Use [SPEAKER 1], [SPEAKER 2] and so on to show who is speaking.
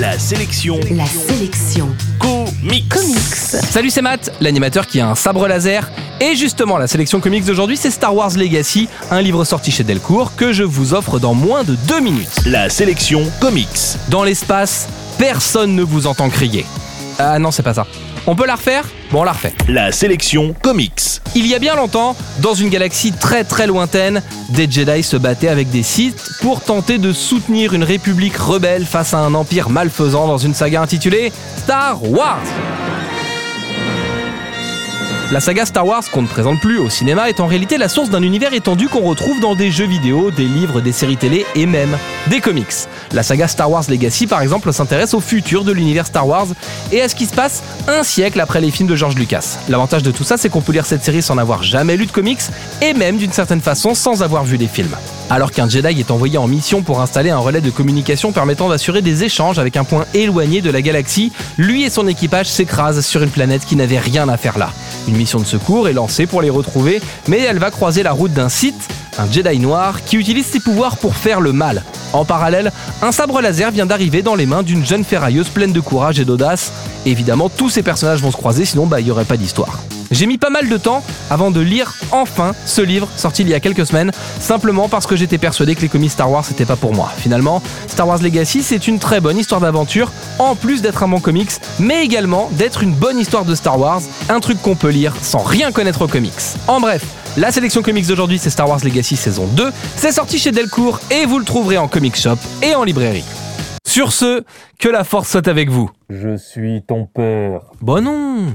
[SPEAKER 1] La sélection
[SPEAKER 2] La sélection.
[SPEAKER 1] comics.
[SPEAKER 2] Comics.
[SPEAKER 3] Salut, c'est Matt, l'animateur qui a un sabre laser. Et justement, la sélection comics d'aujourd'hui, c'est Star Wars Legacy, un livre sorti chez Delcourt que je vous offre dans moins de deux minutes.
[SPEAKER 1] La sélection comics.
[SPEAKER 3] Dans l'espace, personne ne vous entend crier. Ah non, c'est pas ça. On peut la refaire? Bon, on la refait.
[SPEAKER 1] La sélection comics.
[SPEAKER 3] Il y a bien longtemps, dans une galaxie très très lointaine, des Jedi se battaient avec des Sith pour tenter de soutenir une république rebelle face à un empire malfaisant dans une saga intitulée Star Wars. La saga Star Wars qu'on ne présente plus au cinéma est en réalité la source d'un univers étendu qu'on retrouve dans des jeux vidéo, des livres, des séries télé et même des comics. La saga Star Wars Legacy par exemple s'intéresse au futur de l'univers Star Wars et à ce qui se passe un siècle après les films de George Lucas. L'avantage de tout ça c'est qu'on peut lire cette série sans avoir jamais lu de comics et même d'une certaine façon sans avoir vu les films. Alors qu'un Jedi est envoyé en mission pour installer un relais de communication permettant d'assurer des échanges avec un point éloigné de la galaxie, lui et son équipage s'écrasent sur une planète qui n'avait rien à faire là. Une mission de secours est lancée pour les retrouver, mais elle va croiser la route d'un Sith, un Jedi noir, qui utilise ses pouvoirs pour faire le mal. En parallèle, un sabre laser vient d'arriver dans les mains d'une jeune ferrailleuse pleine de courage et d'audace. Évidemment, tous ces personnages vont se croiser, sinon bah, il n'y aurait pas d'histoire. J'ai mis pas mal de temps avant de lire enfin ce livre sorti il y a quelques semaines, simplement parce que j'étais persuadé que les comics Star Wars c'était pas pour moi. Finalement, Star Wars Legacy c'est une très bonne histoire d'aventure, en plus d'être un bon comics, mais également d'être une bonne histoire de Star Wars, un truc qu'on peut lire sans rien connaître aux comics. En bref, la sélection comics d'aujourd'hui c'est Star Wars Legacy saison 2, c'est sorti chez Delcourt et vous le trouverez en comic shop et en librairie. Sur ce, que la force soit avec vous.
[SPEAKER 4] Je suis ton père.
[SPEAKER 3] Bon non